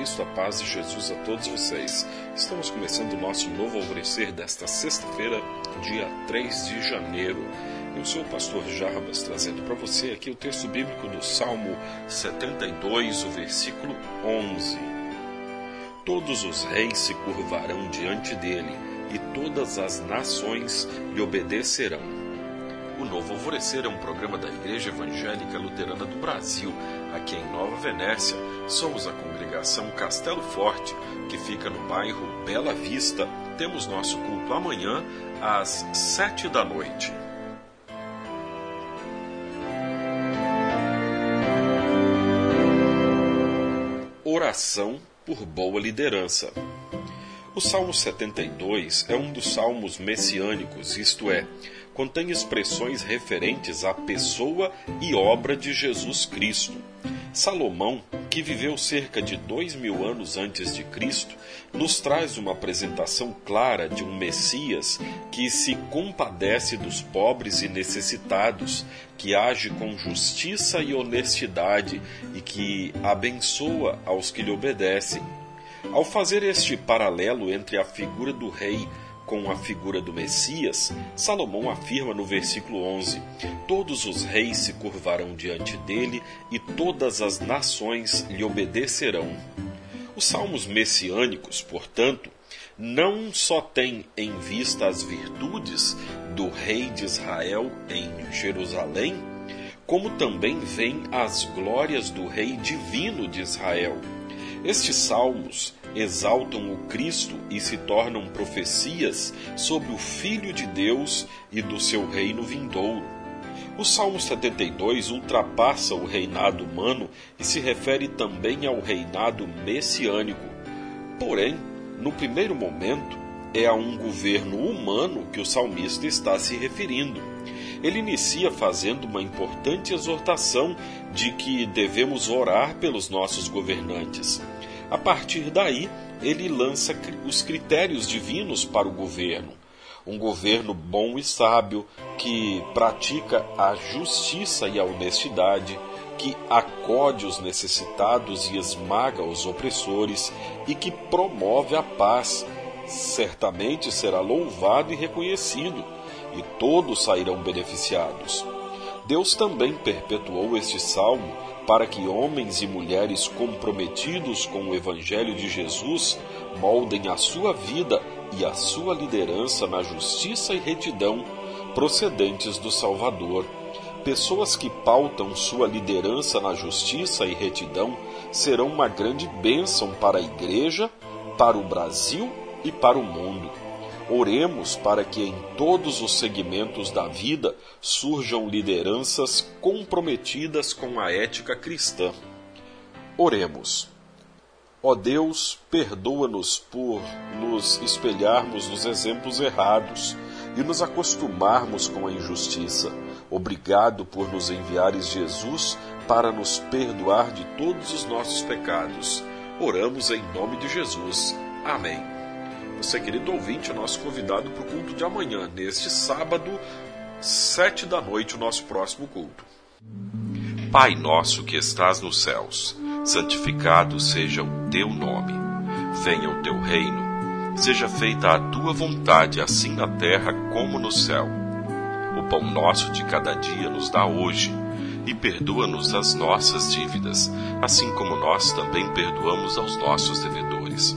Cristo, a paz de Jesus a todos vocês. Estamos começando o nosso novo alvorecer desta sexta-feira, dia 3 de janeiro. Eu sou o pastor Jarbas, trazendo para você aqui o texto bíblico do Salmo 72, o versículo 11. Todos os reis se curvarão diante dele, e todas as nações lhe obedecerão. O Novo Alvorecer é um programa da Igreja Evangélica Luterana do Brasil, aqui em Nova Venécia. Somos a congregação Castelo Forte, que fica no bairro Bela Vista. Temos nosso culto amanhã, às sete da noite. Oração por boa liderança. O Salmo 72 é um dos salmos messiânicos, isto é, contém expressões referentes à pessoa e obra de Jesus Cristo. Salomão, que viveu cerca de dois mil anos antes de Cristo, nos traz uma apresentação clara de um Messias que se compadece dos pobres e necessitados, que age com justiça e honestidade e que abençoa aos que lhe obedecem. Ao fazer este paralelo entre a figura do rei com a figura do Messias, Salomão afirma no versículo 11: Todos os reis se curvarão diante dele e todas as nações lhe obedecerão. Os salmos messiânicos, portanto, não só têm em vista as virtudes do rei de Israel em Jerusalém, como também veem as glórias do rei divino de Israel. Estes salmos exaltam o Cristo e se tornam profecias sobre o Filho de Deus e do seu reino vindouro. O Salmo 72 ultrapassa o reinado humano e se refere também ao reinado messiânico. Porém, no primeiro momento, é a um governo humano que o salmista está se referindo. Ele inicia fazendo uma importante exortação de que devemos orar pelos nossos governantes. A partir daí, ele lança os critérios divinos para o governo. Um governo bom e sábio, que pratica a justiça e a honestidade, que acode os necessitados e esmaga os opressores e que promove a paz, certamente será louvado e reconhecido, e todos sairão beneficiados. Deus também perpetuou este salmo para que homens e mulheres comprometidos com o Evangelho de Jesus moldem a sua vida e a sua liderança na justiça e retidão procedentes do Salvador. Pessoas que pautam sua liderança na justiça e retidão serão uma grande bênção para a Igreja, para o Brasil e para o mundo. Oremos para que em todos os segmentos da vida surjam lideranças comprometidas com a ética cristã. Oremos. Ó Deus, perdoa-nos por nos espelharmos nos exemplos errados e nos acostumarmos com a injustiça. Obrigado por nos enviares Jesus para nos perdoar de todos os nossos pecados. Oramos em nome de Jesus. Amém. Você, querido ouvinte, é nosso convidado para o culto de amanhã, neste sábado, sete da noite, o nosso próximo culto. Pai nosso que estás nos céus, santificado seja o teu nome. Venha o teu reino. Seja feita a tua vontade, assim na terra como no céu. O pão nosso de cada dia nos dá hoje. E perdoa-nos as nossas dívidas, assim como nós também perdoamos aos nossos devedores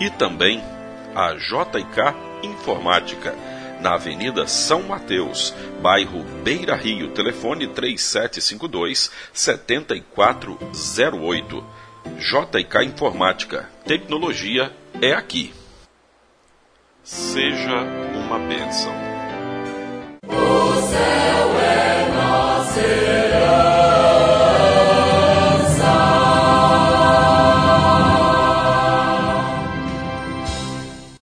e também a JK Informática, na Avenida São Mateus, bairro Beira Rio, telefone 3752 7408. JK Informática. Tecnologia é aqui. Seja uma bênção.